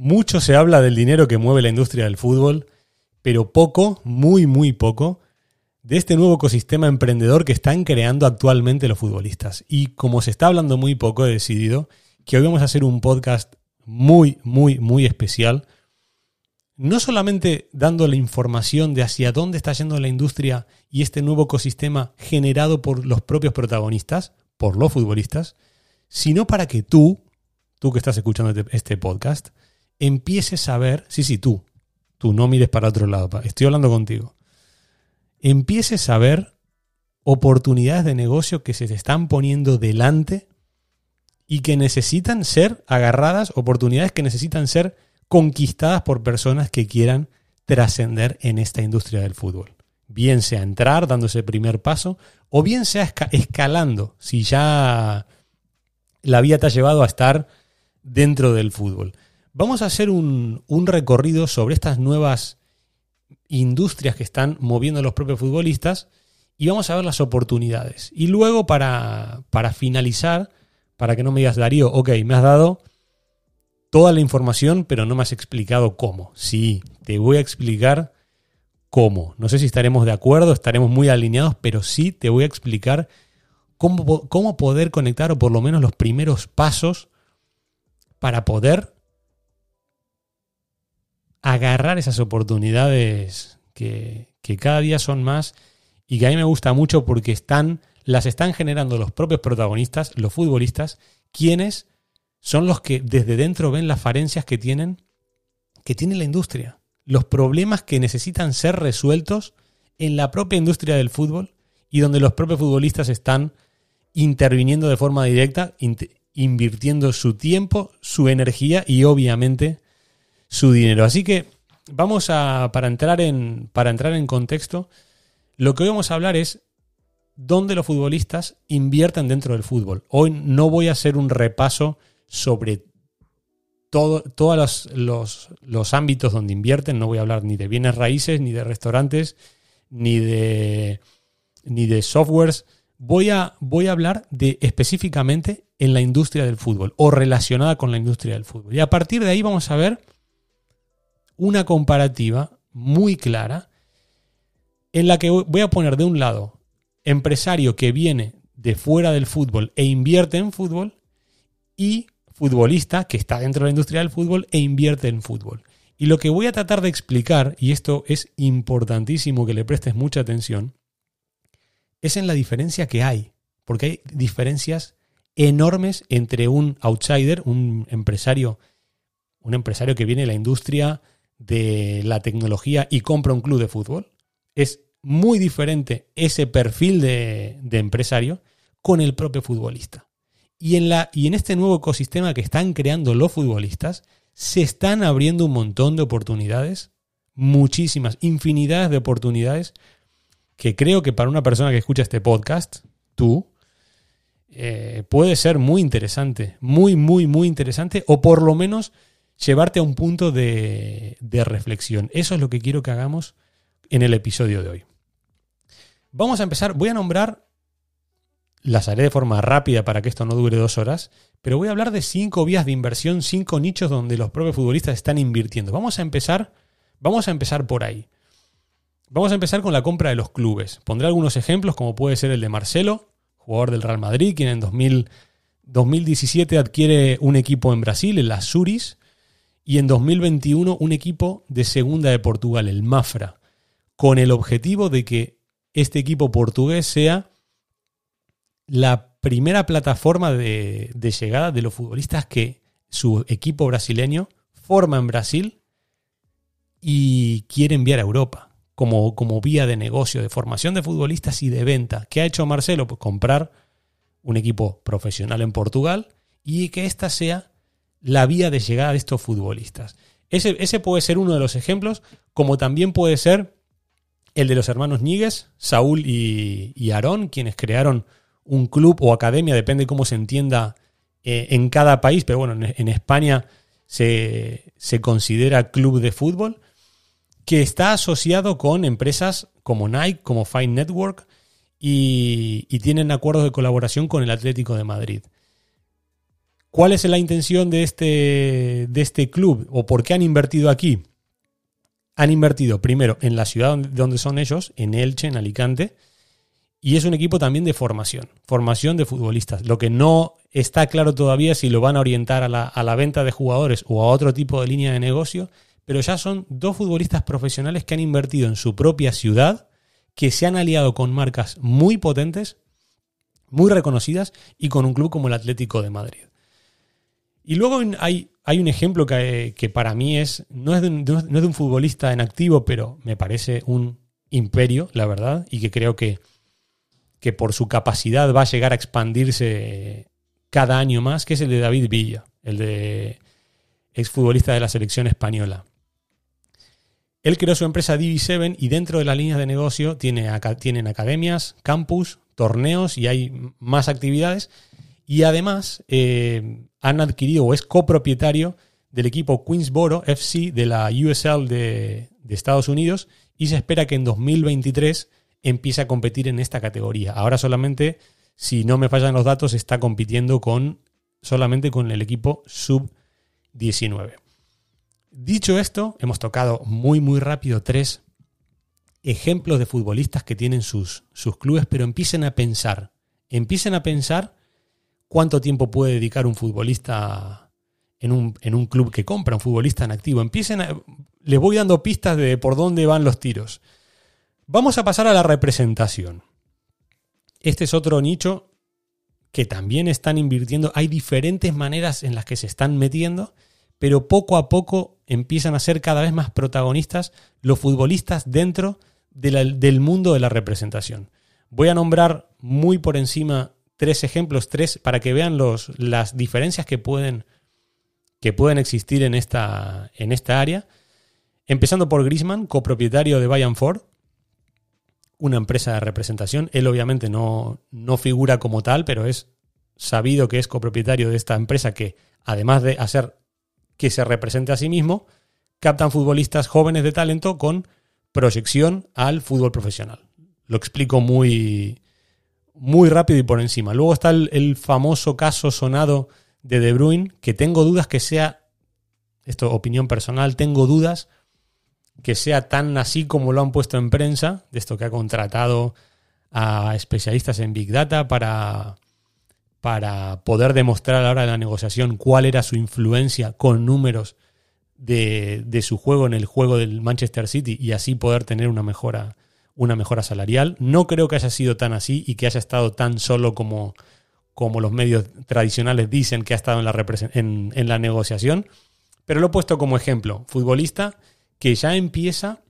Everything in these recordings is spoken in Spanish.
mucho se habla del dinero que mueve la industria del fútbol, pero poco, muy, muy poco, de este nuevo ecosistema emprendedor que están creando actualmente los futbolistas. Y como se está hablando muy poco, he decidido que hoy vamos a hacer un podcast muy, muy, muy especial. No solamente dando la información de hacia dónde está yendo la industria y este nuevo ecosistema generado por los propios protagonistas, por los futbolistas, sino para que tú, tú que estás escuchando este, este podcast, empieces a ver, sí, sí, tú, tú no mires para otro lado, estoy hablando contigo, empieces a ver oportunidades de negocio que se te están poniendo delante y que necesitan ser agarradas, oportunidades que necesitan ser conquistadas por personas que quieran trascender en esta industria del fútbol. Bien sea entrar, dándose el primer paso, o bien sea escalando, si ya la vida te ha llevado a estar dentro del fútbol. Vamos a hacer un, recorrido sobre estas nuevas industrias que están moviendo a los propios futbolistas y vamos a ver las oportunidades. Y luego para, para finalizar, para que no me digas, Darío, ok, me has dado toda la información, pero no me has explicado cómo. Sí, te voy a explicar cómo. No sé si estaremos de acuerdo, estaremos muy alineados, pero sí te voy a explicar cómo, cómo poder conectar o por lo menos los primeros pasos para poder agarrar esas oportunidades que, cada día son más y que a mí me gusta mucho porque están, las están generando los propios protagonistas, los futbolistas, quienes son los que desde dentro ven las falencias que tienen, que tiene la industria, los problemas que necesitan ser resueltos en la propia industria del fútbol y donde los propios futbolistas están interviniendo de forma directa, invirtiendo su tiempo, su energía y obviamente su dinero. Así que vamos a, para entrar en, para entrar en contexto, lo que hoy vamos a hablar es dónde los futbolistas invierten dentro del fútbol. Hoy no voy a hacer un repaso sobre todo, todos los, los, ámbitos donde invierten, no voy a hablar ni de bienes raíces, ni de restaurantes, ni de, ni de softwares. Voy a, voy a hablar de específicamente en la industria del fútbol o relacionada con la industria del fútbol. Y a partir de ahí vamos a ver una comparativa muy clara en la que voy a poner de un lado empresario que viene de fuera del fútbol e invierte en fútbol y futbolista que está dentro de la industria del fútbol e invierte en fútbol. Y lo que voy a tratar de explicar, y esto es importantísimo que le prestes mucha atención, es en la diferencia que hay, porque hay diferencias enormes entre un outsider, un empresario, un empresario que viene de la industria de la tecnología y compra un club de fútbol. Es muy diferente ese perfil de, empresario con el propio futbolista. Y en, la, y en este nuevo ecosistema que están creando los futbolistas, se están abriendo un montón de oportunidades, muchísimas, infinidades de oportunidades, que creo que para una persona que escucha este podcast, tú, eh, puede ser muy interesante, muy, muy, muy interesante, o por lo menos llevarte a un punto de, reflexión. Eso es lo que quiero que hagamos en el episodio de hoy. Vamos a empezar, voy a nombrar, las haré de forma rápida para que esto no dure dos horas, pero voy a hablar de cinco vías de inversión, cinco nichos donde los propios futbolistas están invirtiendo. Vamos a empezar, vamos a empezar por ahí. Vamos a empezar con la compra de los clubes. Pondré algunos ejemplos, como puede ser el de Marcelo, jugador del Real Madrid, quien en 2017 adquiere un equipo en Brasil, el Azuris, y en 2021 un equipo de segunda de Portugal, el Mafra, con el objetivo de que este equipo portugués sea la primera plataforma de, llegada de los futbolistas que su equipo brasileño forma en Brasil y quiere enviar a Europa como, como vía de negocio, de formación de futbolistas y de venta. ¿Qué ha hecho Marcelo? Pues comprar un equipo profesional en Portugal y que ésta sea la vía de llegada de estos futbolistas. Ese, puede ser uno de los ejemplos, como también puede ser el de los hermanos Níguez, Saúl y, Aarón, quienes crearon un club o academia, depende cómo se entienda eh, en cada país, pero bueno, en, España se, considera club de fútbol, que está asociado con empresas como Nike, como Fine Network, y tienen acuerdos de colaboración con el Atlético de Madrid. ¿Cuál es la intención de este, de este club o por qué han invertido aquí? Han invertido primero en la ciudad donde son ellos, en Elche, en Alicante, y es un equipo también de formación, formación de futbolistas. Lo que no está claro todavía si lo van a orientar a la, a la venta de jugadores o a otro tipo de línea de negocio, pero ya son dos futbolistas profesionales que han invertido en su propia ciudad, que se han aliado con marcas muy potentes, muy reconocidas y con un club como el Atlético de Madrid. Y luego hay, hay un ejemplo que, para mí es no es, de un, no es de un futbolista en activo, pero me parece un imperio, la verdad, y que creo que que por su capacidad va a llegar a expandirse cada año más, que es el de David Villa, el de exfutbolista de la selección española. Él creó su empresa DB7 y dentro de las líneas de negocio tiene, tienen academias, campus, torneos y hay más actividades. Y además eh, han adquirido o es copropietario del equipo Queensboro FC de la USL de, de Estados Unidos y se espera que en 2023 empieza a competir en esta categoría. Ahora solamente, si no me fallan los datos, está compitiendo con solamente con el equipo sub-19. Dicho esto, hemos tocado muy muy rápido tres ejemplos de futbolistas que tienen sus, sus clubes, pero empiecen a pensar, empiecen a pensar cuánto tiempo puede dedicar un futbolista en un, en un club que compra, un futbolista en activo. Empiecen a, les voy dando pistas de por dónde van los tiros. Vamos a pasar a la representación. Este es otro nicho que también están invirtiendo. Hay diferentes maneras en las que se están metiendo, pero poco a poco empiezan a ser cada vez más protagonistas los futbolistas dentro del mundo de la representación. Voy a nombrar muy por encima tres ejemplos, tres, para que vean los, las diferencias que pueden, que pueden existir en esta, en esta área. Empezando por Grisman, copropietario de Bayern Ford, una empresa de representación. Él obviamente no, no figura como tal, pero es sabido que es copropietario de esta empresa que, además de hacer que se represente a sí mismo, captan futbolistas jóvenes de talento con proyección al fútbol profesional. Lo explico muy, muy rápido y por encima. Luego está el, famoso caso sonado de De Bruyne, que tengo dudas que sea, esto opinión personal, tengo dudas que sea tan así como lo han puesto en prensa, de esto que ha contratado a especialistas en Big Data para, para poder demostrar a la hora de la negociación cuál era su influencia con números de, de, su juego en el juego del Manchester City y así poder tener una mejora, una mejora salarial. No creo que haya sido tan así y que haya estado tan solo como, como los medios tradicionales dicen que ha estado en la, en, la negociación, pero lo he puesto como ejemplo. Futbolista que ya empieza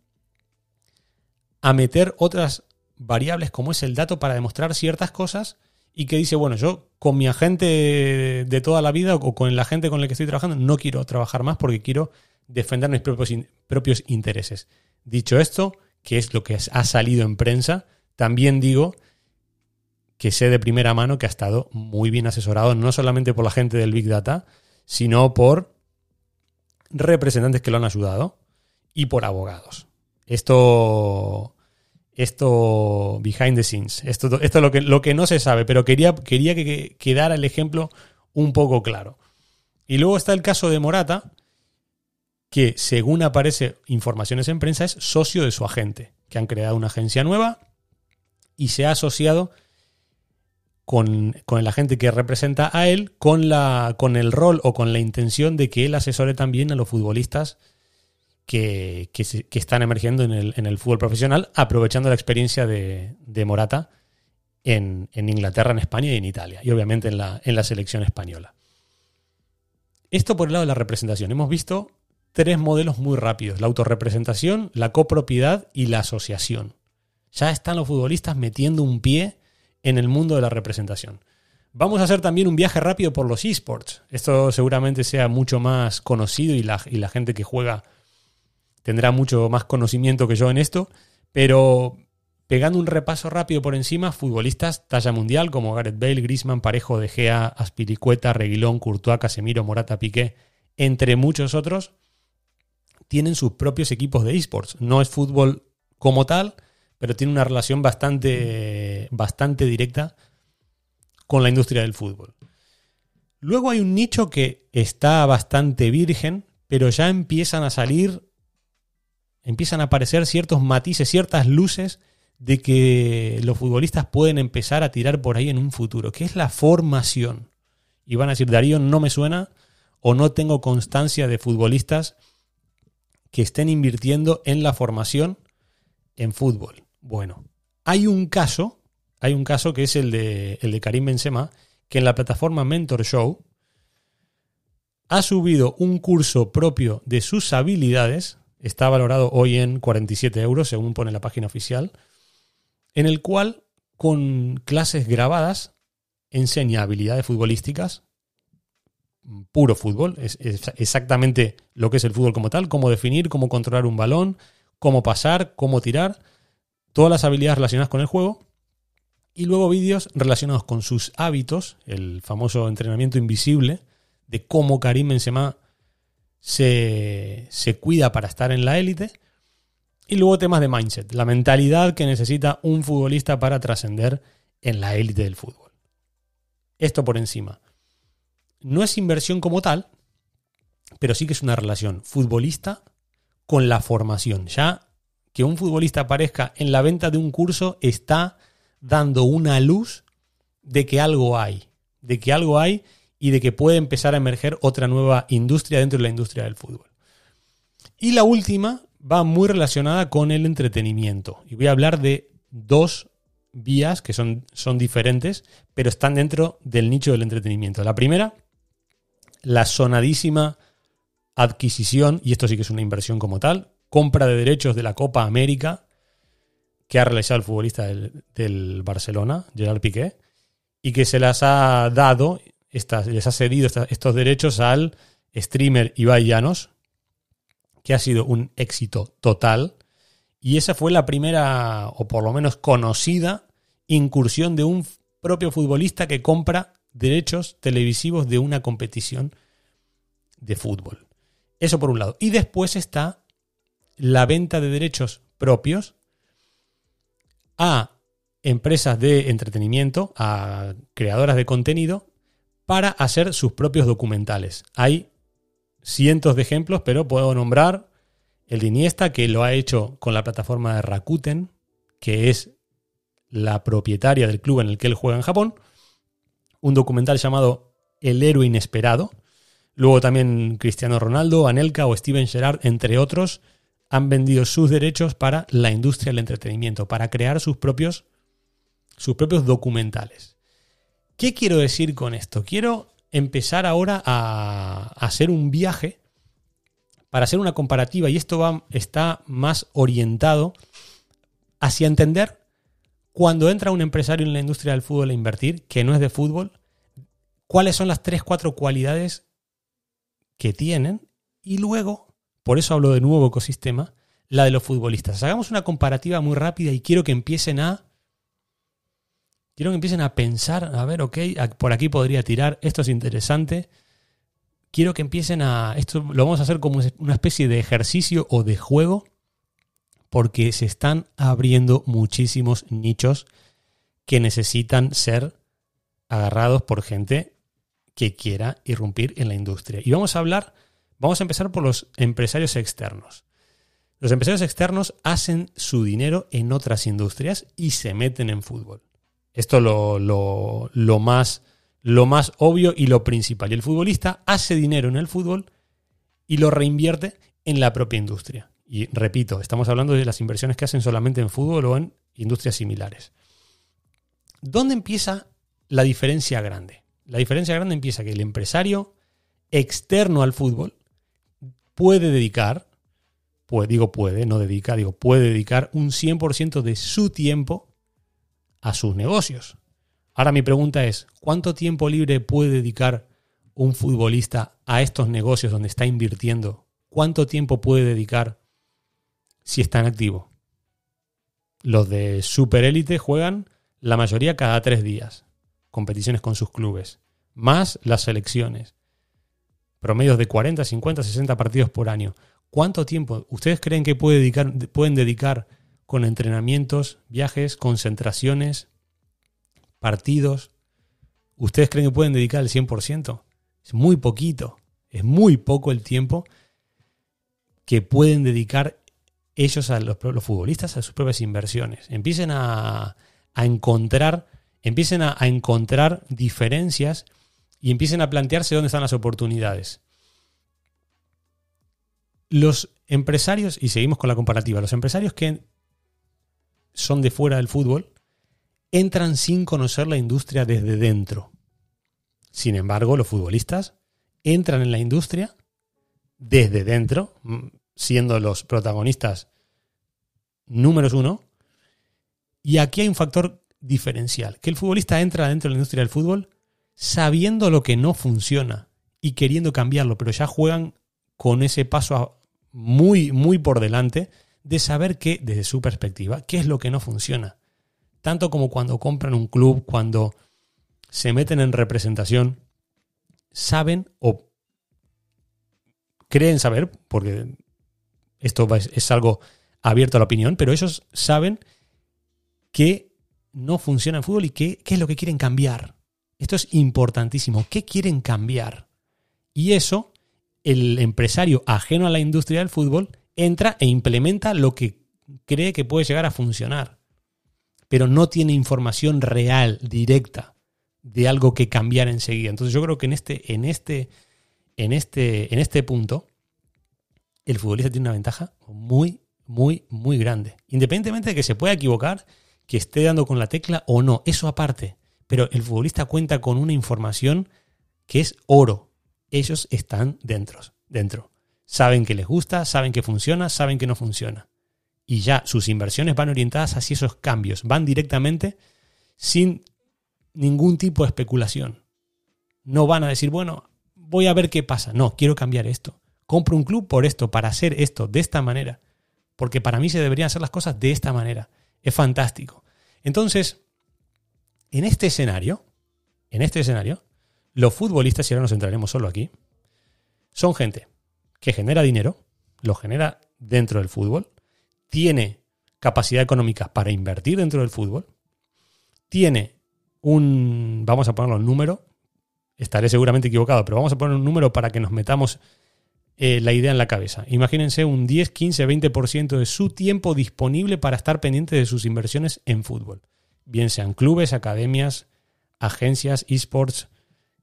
a meter otras variables como es el dato para demostrar ciertas cosas y que dice, bueno, yo con mi agente de toda la vida o con la gente con la que estoy trabajando no quiero trabajar más porque quiero defender mis propios, propios intereses. Dicho esto, que es lo que ha salido en prensa, también digo que sé de primera mano que ha estado muy bien asesorado no solamente por la gente del Big Data, sino por representantes que lo han ayudado y por abogados. Esto, esto behind the scenes, esto, esto es lo que, lo que no se sabe, pero quería, quería que quedara el ejemplo un poco claro. Y luego está el caso de Morata, que según aparece informaciones en prensa es socio de su agente, que han creado una agencia nueva y se ha asociado con, con, el agente que representa a él, con, la, con el rol o con la intención de que él asesore también a los futbolistas que, están emergiendo en el, fútbol profesional, aprovechando la experiencia de, Morata en, Inglaterra, en España y en Italia, y obviamente en la, en la selección española. Esto por el lado de la representación. Hemos visto tres modelos muy rápidos, la autorrepresentación, la copropiedad y la asociación. Ya están los futbolistas metiendo un pie en el mundo de la representación. Vamos a hacer también un viaje rápido por los esports. Esto seguramente sea mucho más conocido y la, gente que juega tendrá mucho más conocimiento que yo en esto, pero pegando un repaso rápido por encima, futbolistas talla mundial como Gareth Bale, Griezmann, Parejo, De Gea, Aspiricueta, Reguilón, Courtois, Casemiro, Morata, Piqué, entre muchos otros, tienen sus propios equipos de esports. No es fútbol como tal, pero tiene una relación bastante, bastante directa con la industria del fútbol. Luego hay un nicho que está bastante virgen, pero ya empiezan a salir, empiezan a aparecer ciertos matices, ciertas luces de que los futbolistas pueden empezar a tirar por ahí en un futuro, que es la formación. Y van a decir, Darío, no me suena o no tengo constancia de futbolistas que estén invirtiendo en la formación en fútbol. Bueno, hay un caso, hay un caso que es el de, el de Karim Benzema, que en la plataforma Mentor Show ha subido un curso propio de sus habilidades, está valorado hoy en 47 euros, según pone la página oficial, en el cual con clases grabadas enseña habilidades futbolísticas, puro fútbol, es, exactamente lo que es el fútbol como tal, cómo definir, cómo controlar un balón, cómo pasar, cómo tirar, todas las habilidades relacionadas con el juego, y luego vídeos relacionados con sus hábitos, el famoso entrenamiento invisible, de cómo Karim Benzema se, se cuida para estar en la élite. Y luego temas de mindset, la mentalidad que necesita un futbolista para trascender en la élite del fútbol. Esto por encima. No es inversión como tal, pero sí que es una relación futbolista con la formación. Ya que un futbolista aparezca en la venta de un curso está dando una luz de que algo hay, de que algo hay y de que puede empezar a emerger otra nueva industria dentro de la industria del fútbol. Y la última va muy relacionada con el entretenimiento. Y voy a hablar de dos vías que son, son diferentes, pero están dentro del nicho del entretenimiento. La primera, la sonadísima adquisición, y esto sí que es una inversión como tal, compra de derechos de la Copa América que ha realizado el futbolista del, Barcelona, Gerard Piqué, y que se las ha dado, estas, les ha cedido estos derechos al streamer Ibai Llanos, que ha sido un éxito total. Y esa fue la primera, o por lo menos conocida, incursión de un propio futbolista que compra derechos televisivos de una competición de fútbol. Eso por un lado. Y después está la venta de derechos propios a empresas de entretenimiento, a creadoras de contenido, para hacer sus propios documentales. Hay cientos de ejemplos, pero puedo nombrar el de que lo ha hecho con la plataforma de Rakuten, que es la propietaria del club en el que él juega en Japón. Un documental llamado El héroe inesperado. Luego también Cristiano Ronaldo, Anelka o Steven Gerrard, entre otros, han vendido sus derechos para la industria del entretenimiento, para crear sus propios, sus propios documentales. ¿Qué quiero decir con esto? Quiero empezar ahora a, hacer un viaje para hacer una comparativa y esto va, está más orientado hacia entender cuando entra un empresario en la industria del fútbol a invertir, que no es de fútbol, cuáles son las tres, cuatro cualidades que tienen y luego por eso hablo de nuevo ecosistema, la de los futbolistas. Hagamos una comparativa muy rápida y quiero que empiecen a. Quiero que empiecen a pensar, a ver, ok, por aquí podría tirar, esto es interesante. Quiero que empiecen a. Esto lo vamos a hacer como una especie de ejercicio o de juego, porque se están abriendo muchísimos nichos que necesitan ser agarrados por gente que quiera irrumpir en la industria. Y vamos a hablar Vamos a empezar por los empresarios externos. Los empresarios externos hacen su dinero en otras industrias y se meten en fútbol. Esto es lo, más, lo más obvio y lo principal. Y el futbolista hace dinero en el fútbol y lo reinvierte en la propia industria. Y repito, estamos hablando de las inversiones que hacen solamente en fútbol o en industrias similares. ¿Dónde empieza la diferencia grande? La diferencia grande empieza que el empresario externo al fútbol puede dedicar, pues digo puede, no dedica, digo puede dedicar un 100% de su tiempo a sus negocios. Ahora mi pregunta es, ¿cuánto tiempo libre puede dedicar un futbolista a estos negocios donde está invirtiendo? ¿Cuánto tiempo puede dedicar si está en activo? Los de superélite juegan la mayoría cada tres días, competiciones con sus clubes, más las selecciones promedios de 40, 50, 60 partidos por año. ¿Cuánto tiempo ustedes creen que puede dedicar, pueden dedicar con entrenamientos, viajes, concentraciones, partidos? ¿Ustedes creen que pueden dedicar el 100%? Es muy poquito. Es muy poco el tiempo que pueden dedicar ellos, a los, futbolistas, a sus propias inversiones. Empiecen a, encontrar, empiecen a, encontrar diferencias y empiecen a plantearse dónde están las oportunidades. Los empresarios, y seguimos con la comparativa, los empresarios que son de fuera del fútbol entran sin conocer la industria desde dentro. Sin embargo, los futbolistas entran en la industria desde dentro, siendo los protagonistas números uno. Y aquí hay un factor diferencial, que el futbolista entra dentro de la industria del fútbol sabiendo lo que no funciona y queriendo cambiarlo, pero ya juegan con ese paso muy, muy por delante de saber que, desde su perspectiva, qué es lo que no funciona. Tanto como cuando compran un club, cuando se meten en representación, saben o creen saber, porque esto es algo abierto a la opinión, pero ellos saben que no funciona el fútbol y qué es lo que quieren cambiar. Esto es importantísimo. ¿Qué quieren cambiar? Y eso, el empresario ajeno a la industria del fútbol entra e implementa lo que cree que puede llegar a funcionar, pero no tiene información real, directa, de algo que cambiar enseguida. Entonces yo creo que en este, en este, en este, en este punto, el futbolista tiene una ventaja muy, muy, muy grande. Independientemente de que se pueda equivocar, que esté dando con la tecla o no, eso aparte. Pero el futbolista cuenta con una información que es oro. Ellos están dentro, dentro. Saben que les gusta, saben que funciona, saben que no funciona. Y ya sus inversiones van orientadas hacia esos cambios. Van directamente sin ningún tipo de especulación. No van a decir, bueno, voy a ver qué pasa. No, quiero cambiar esto compro un club por esto, para hacer esto, de esta manera. Porque para mí se deberían hacer las cosas de esta manera. Es fantástico. Entonces, en este escenario, en este escenario, los futbolistas, y ahora nos centraremos solo aquí, son gente que genera dinero, lo genera dentro del fútbol, tiene capacidad económica para invertir dentro del fútbol, tiene un, vamos a ponerlo en número, estaré seguramente equivocado, pero vamos a poner un número para que nos metamos eh, la idea en la cabeza. Imagínense un 10, 15, 20% de su tiempo disponible para estar pendiente de sus inversiones en fútbol. Bien sean clubes, academias, agencias, esports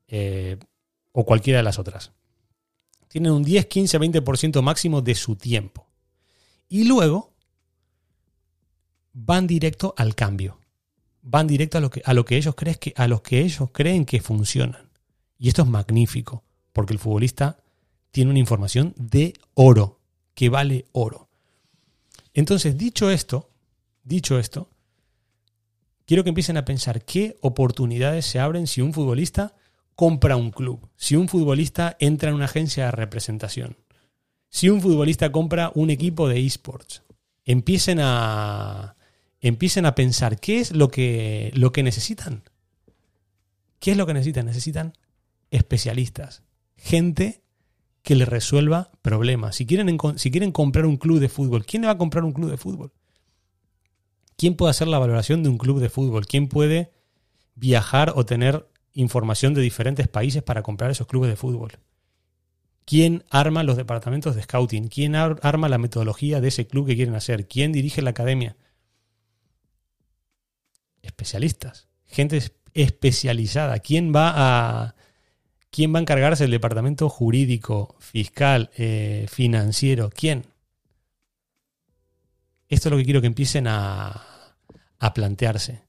eh, o cualquiera de las otras. Tienen un 10, 15, 20% máximo de su tiempo. Y luego van directo al cambio. Van directo a lo que, a lo que ellos que, a los que ellos creen que funcionan. Y esto es magnífico, porque el futbolista tiene una información de oro, que vale oro. Entonces, dicho esto, dicho esto, quiero que empiecen a pensar qué oportunidades se abren si un futbolista compra un club, si un futbolista entra en una agencia de representación, si un futbolista compra un equipo de esports. Empiecen a, empiecen a pensar qué es lo que, lo que necesitan. ¿Qué es lo que necesitan? Necesitan especialistas, gente que le resuelva problemas. Si quieren, si quieren comprar un club de fútbol, ¿quién le va a comprar un club de fútbol? ¿Quién puede hacer la valoración de un club de fútbol? ¿Quién puede viajar o tener información de diferentes países para comprar esos clubes de fútbol? ¿Quién arma los departamentos de scouting? ¿Quién arma la metodología de ese club que quieren hacer? ¿Quién dirige la academia? Especialistas, gente especializada. ¿Quién va a, ¿Quién va a encargarse del departamento jurídico, fiscal, eh, financiero? ¿Quién? Esto es lo que quiero que empiecen a, a plantearse.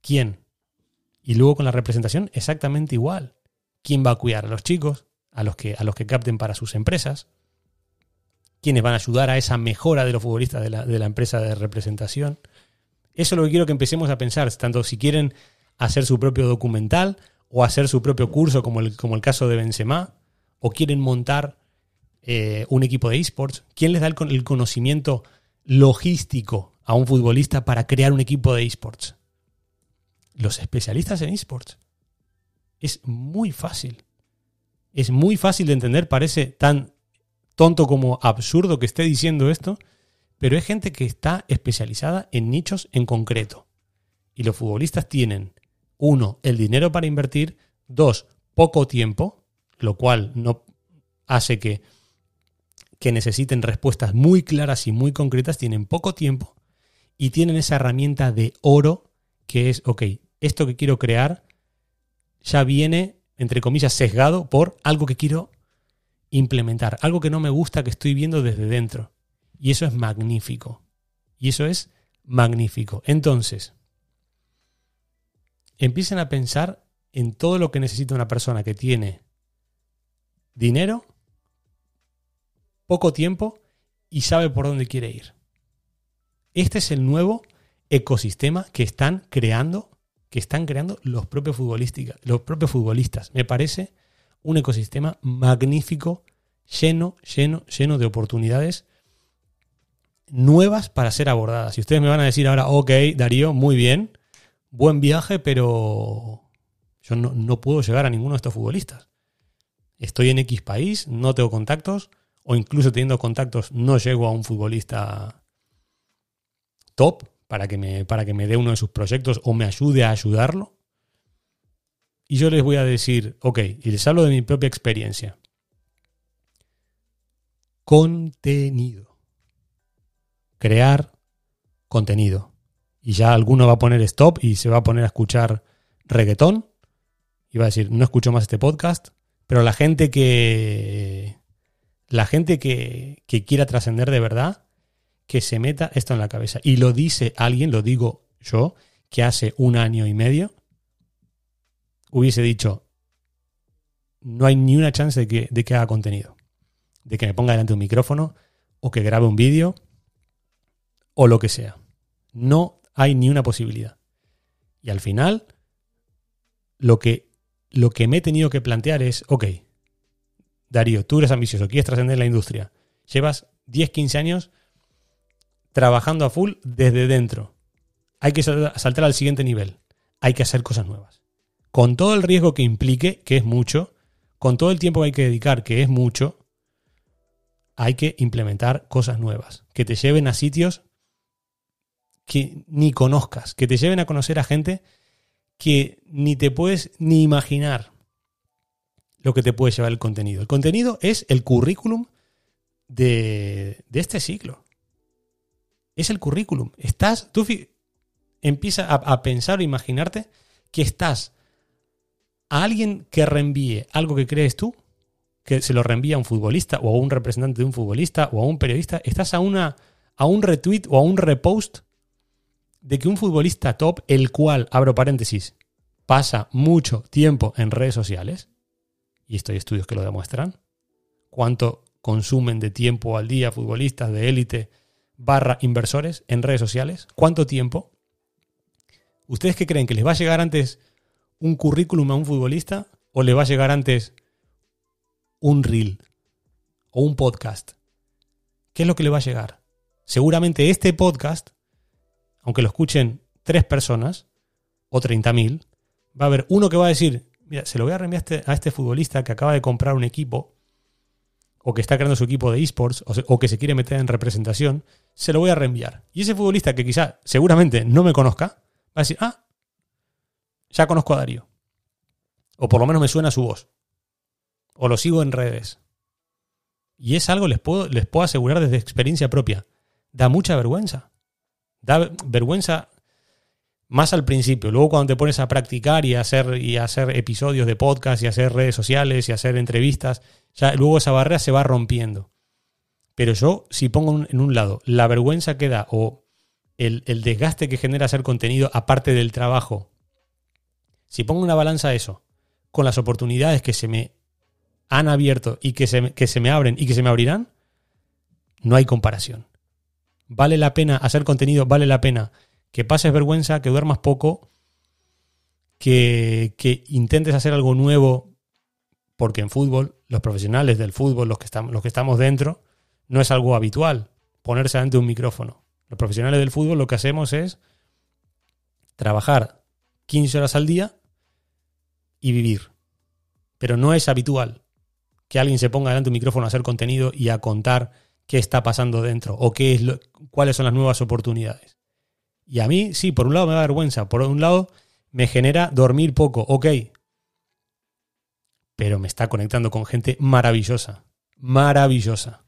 ¿Quién? Y luego con la representación exactamente igual. ¿Quién va a cuidar a los chicos, a los que, a los que capten para sus empresas? ¿Quiénes van a ayudar a esa mejora de los futbolistas de la, de la empresa de representación? Eso es lo que quiero que empecemos a pensar, tanto si quieren hacer su propio documental o hacer su propio curso, como el, como el caso de Benzema, o quieren montar eh, un equipo de esports. ¿Quién les da el, el conocimiento logístico a un futbolista para crear un equipo de esports? Los especialistas en esports. Es muy fácil. Es muy fácil de entender, parece tan tonto como absurdo que esté diciendo esto, pero es gente que está especializada en nichos en concreto. Y los futbolistas tienen uno, el dinero para invertir. Dos, poco tiempo. lo cual no hace que, que necesiten respuestas muy claras y muy concretas, tienen poco tiempo y tienen esa herramienta de oro que es, ok, esto que quiero crear ya viene, entre comillas, sesgado por algo que quiero implementar, algo que no me gusta, que estoy viendo desde dentro. Y eso es magnífico. Y eso es magnífico. Entonces, empiecen a pensar en todo lo que necesita una persona que tiene dinero, poco tiempo y sabe por dónde quiere ir. Este es el nuevo ecosistema que están creando, que están creando los propios los propios futbolistas. Me parece un ecosistema magnífico, lleno, lleno, lleno de oportunidades nuevas para ser abordadas. Y ustedes me van a decir ahora, ok, Darío, muy bien, buen viaje, pero yo no, no puedo llegar a ninguno de estos futbolistas. Estoy en X país, no tengo contactos, o incluso teniendo contactos no llego a un futbolista top para que me, para que me dé uno de sus proyectos o me ayude a ayudarlo. Y yo les voy a decir, ok, y les hablo de mi propia experiencia. Contenido. Crear contenido. Y ya alguno va a poner stop y se va a poner a escuchar reggaetón. Y va a decir, no escucho más este podcast. Pero la gente que. La gente que, que quiera trascender de verdad, que se meta esto en la cabeza. Y lo dice alguien, lo digo yo, que hace un año y medio hubiese dicho, no hay ni una chance de que, de que haga contenido. De que me ponga delante un micrófono o que grabe un vídeo o lo que sea. No hay ni una posibilidad. Y al final, lo que, lo que me he tenido que plantear es, ok, Darío, tú eres ambicioso, quieres trascender la industria. Llevas 10, 15 años trabajando a full desde dentro. Hay que saltar al siguiente nivel. Hay que hacer cosas nuevas. Con todo el riesgo que implique, que es mucho, con todo el tiempo que hay que dedicar, que es mucho, hay que implementar cosas nuevas, que te lleven a sitios que ni conozcas, que te lleven a conocer a gente que ni te puedes ni imaginar lo que te puede llevar el contenido. El contenido es el currículum de, de este ciclo es el currículum. Estás, tú empieza a, pensar o imaginarte que estás a alguien que reenvíe algo que crees tú, que se lo reenvía a un futbolista o a un representante de un futbolista o a un periodista, estás a, una, a un retweet o a un repost de que un futbolista top, el cual, abro paréntesis, pasa mucho tiempo en redes sociales, y esto hay estudios que lo demuestran, cuánto consumen de tiempo al día futbolistas de élite barra inversores en redes sociales. ¿Cuánto tiempo? ¿Ustedes qué creen? ¿Que les va a llegar antes un currículum a un futbolista o le va a llegar antes un reel o un podcast? ¿Qué es lo que le va a llegar? Seguramente este podcast, aunque lo escuchen tres personas o 30.000, va a haber uno que va a decir, mira, se lo voy a reenviar a este, a este futbolista que acaba de comprar un equipo o que está creando su equipo de esports o, que se quiere meter en representación, se lo voy a reenviar. Y ese futbolista que quizá seguramente no me conozca, va a decir, ah, ya conozco a Darío. O por lo menos me suena su voz. O lo sigo en redes. Y es algo, les puedo, les puedo asegurar desde experiencia propia. Da mucha vergüenza. Da vergüenza más al principio. Luego cuando te pones a practicar y hacer, y hacer episodios de podcast y hacer redes sociales y hacer entrevistas, ya luego esa barrera se va rompiendo. Pero yo, si pongo en un lado la vergüenza que da o el, desgaste que genera hacer contenido aparte del trabajo, si pongo una balanza a eso con las oportunidades que se me han abierto y que se, que se me abren y que se me abrirán, no hay comparación. Vale la pena hacer contenido, vale la pena que pases vergüenza, que duermas poco, que, que intentes hacer algo nuevo porque en fútbol, los profesionales del fútbol, los que, estamos, los que estamos dentro, no es algo habitual ponerse ante un micrófono. Los profesionales del fútbol lo que hacemos es trabajar 15 horas al día y vivir. Pero no es habitual que alguien se ponga delante de un micrófono a hacer contenido y a contar qué está pasando dentro o qué es lo, cuáles son las nuevas oportunidades. Y a mí, sí, por un lado me da vergüenza, por un lado me genera dormir poco, ok, pero me está conectando con gente maravillosa, maravillosa,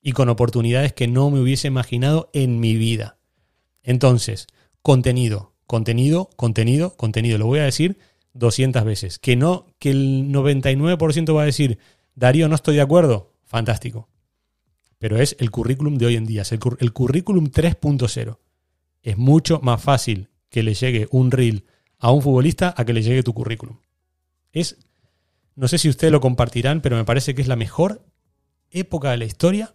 y con oportunidades que no me hubiese imaginado en mi vida. Entonces, contenido, contenido, contenido, contenido. Lo voy a decir 200 veces. Que no, que el 99% va a decir, Darío, no estoy de acuerdo. Fantástico. Pero es el currículum de hoy en día, es el, el currículum 3.0. Es mucho más fácil que le llegue un reel a un futbolista a que le llegue tu currículum. Es, no sé si ustedes lo compartirán, pero me parece que es la mejor época de la historia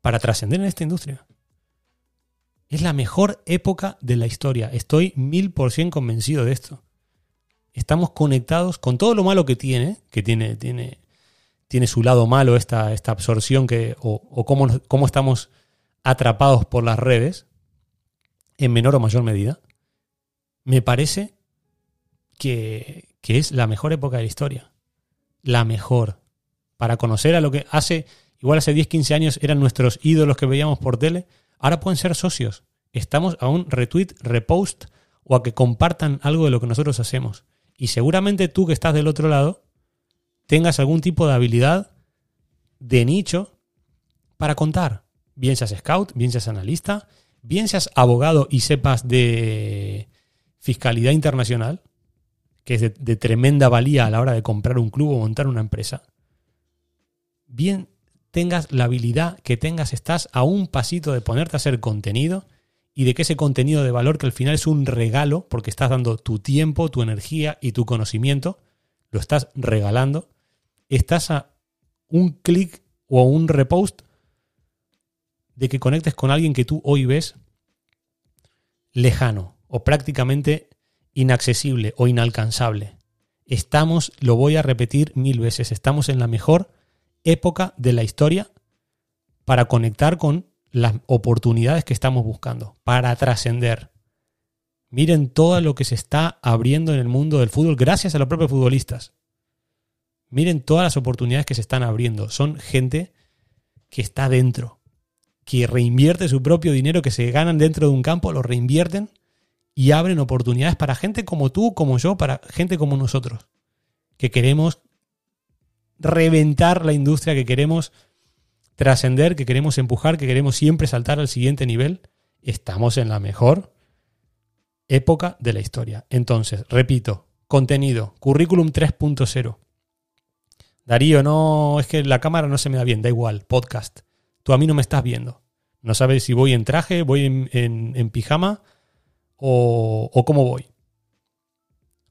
para trascender en esta industria. Es la mejor época de la historia. Estoy mil por cien convencido de esto. Estamos conectados con todo lo malo que tiene, que tiene, tiene, tiene su lado malo esta, esta absorción que, o, cómo, cómo estamos atrapados por las redes, en menor o mayor medida. Me parece que, que es la mejor época de la historia. La mejor. Para conocer a lo que hace, igual hace 10, 15 años eran nuestros ídolos que veíamos por tele Ahora pueden ser socios. Estamos a un retweet, repost o a que compartan algo de lo que nosotros hacemos. Y seguramente tú que estás del otro lado tengas algún tipo de habilidad de nicho para contar. Bien seas scout, bien seas analista, bien seas abogado y sepas de fiscalidad internacional, que es de, tremenda valía a la hora de comprar un club o montar una empresa. Bien tengas la habilidad que tengas, estás a un pasito de ponerte a hacer contenido y de que ese contenido de valor, que al final es un regalo, porque estás dando tu tiempo, tu energía y tu conocimiento, lo estás regalando, estás a un clic o un repost de que conectes con alguien que tú hoy ves lejano o prácticamente inaccesible o inalcanzable. Estamos, lo voy a repetir mil veces, estamos en la mejor época de la historia para conectar con las oportunidades que estamos buscando, para trascender. Miren todo lo que se está abriendo en el mundo del fútbol gracias a los propios futbolistas. Miren todas las oportunidades que se están abriendo. Son gente que está dentro, que reinvierte su propio dinero que se ganan dentro de un campo, lo reinvierten y abren oportunidades para gente como tú, como yo, para gente como nosotros, que queremos reventar la industria que queremos trascender, que queremos empujar, que queremos siempre saltar al siguiente nivel, estamos en la mejor época de la historia. Entonces, repito, contenido, currículum 3.0. Darío, no, es que la cámara no se me da bien, da igual, podcast. Tú a mí no me estás viendo. No sabes si voy en traje, voy en, pijama o, o cómo voy.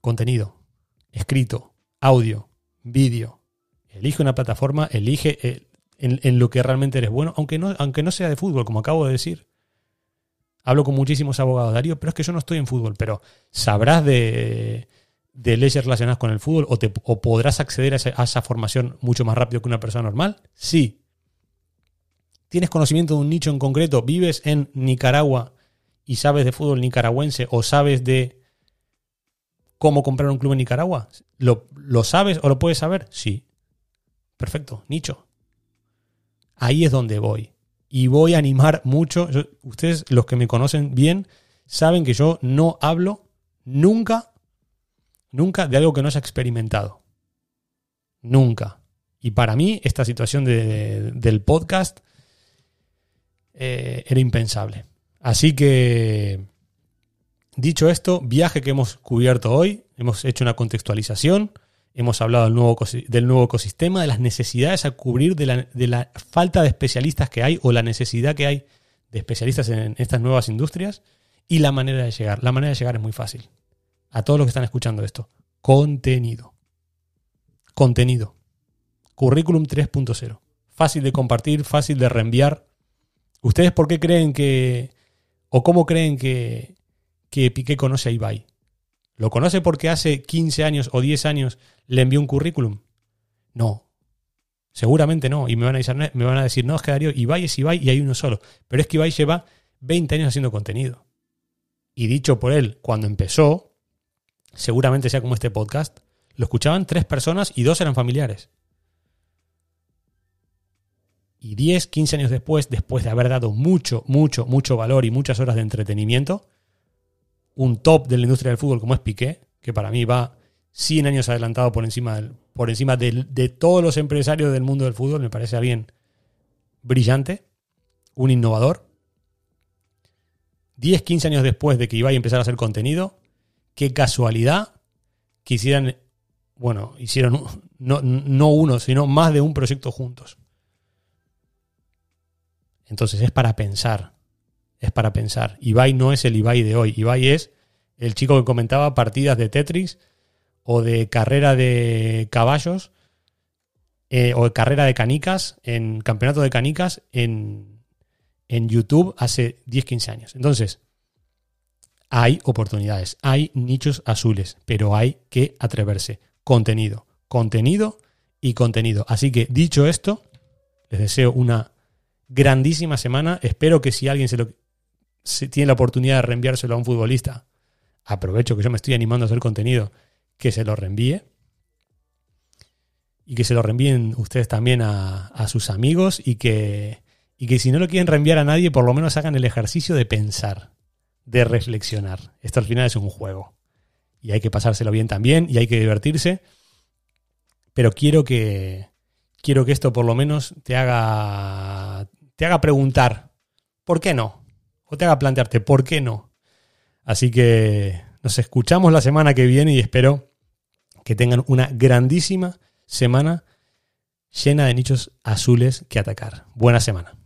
Contenido, escrito, audio, vídeo, Elige una plataforma, elige eh, en, lo que realmente eres bueno, aunque no, aunque no sea de fútbol, como acabo de decir. Hablo con muchísimos abogados, Darío, pero es que yo no estoy en fútbol, pero sabrás de, leyes relacionadas con el fútbol o, te, podrás acceder a esa, a esa formación mucho más rápido que una persona normal. Sí. ¿Tienes conocimiento de un nicho en concreto? ¿Vives en Nicaragua y sabes de fútbol nicaragüense o sabes de cómo comprar un club en Nicaragua? ¿Lo, ¿Lo, sabes o lo puedes saber? Sí. Perfecto, nicho. Ahí es donde voy. Y voy a animar mucho. ustedes, los que me conocen bien, saben que yo no hablo nunca, nunca de algo que no se ha experimentado. Nunca. Y para mí, esta situación del podcast eh, era impensable. Así que, dicho esto, viaje que hemos cubierto hoy, hemos hecho una contextualización Hemos hablado del nuevo, ecosistema, de las necesidades a cubrir, de la, de la, falta de especialistas que hay o la necesidad que hay de especialistas en estas nuevas industrias y la manera de llegar. La manera de llegar es muy fácil. A todos los que están escuchando esto. Contenido. Contenido. Currículum 3.0. Fácil de compartir, fácil de reenviar. ¿Ustedes por qué creen que, o cómo creen que, que Piqué conoce a Ibai? ¿Lo conoce porque hace 15 años o 10 años le envió un currículum? No. Seguramente no. Y me van a decir, me van a decir no, es que Darío, Ibai es Ibai y hay uno solo. Pero es que Ibai lleva 20 años haciendo contenido. Y dicho por él, cuando empezó, seguramente sea como este podcast, lo escuchaban tres personas y dos eran familiares. Y 10, 15 años después, después de haber dado mucho, mucho, mucho valor y muchas horas de entretenimiento, un top de la industria del fútbol como es Piqué, que para mí va 100 años adelantado por encima, por encima de todos los empresarios del mundo del fútbol. Me parece alguien brillante, un innovador. 10, 15 años después de que iba a empezar a hacer contenido, qué casualidad que hicieran, bueno, hicieron no, no uno, sino más de un proyecto juntos. Entonces es para pensar, es para pensar. Ibai no es el Ibai de hoy, Ibai es el chico que comentaba partidas de Tetris o de carrera de caballos eh, o de carrera de canicas en campeonato de canicas en, en YouTube hace 10-15 años. Entonces, hay oportunidades, hay nichos azules, pero hay que atreverse. Contenido, contenido y contenido. Así que dicho esto, les deseo una grandísima semana. Espero que si alguien se lo tiene la oportunidad de reenviárselo a un futbolista, aprovecho que yo me estoy animando a hacer contenido, que se lo reenvíe. Y que se lo reenvíen ustedes también a, sus amigos y que, y que si no lo quieren reenviar a nadie, por lo menos hagan el ejercicio de pensar, de reflexionar. Esto al final es un juego. Y hay que pasárselo bien también y hay que divertirse. Pero quiero que, quiero que esto por lo menos te haga, te haga preguntar, ¿por qué no? O te haga plantearte, ¿por qué no? Así que nos escuchamos la semana que viene y espero que tengan una grandísima semana llena de nichos azules que atacar. Buena semana.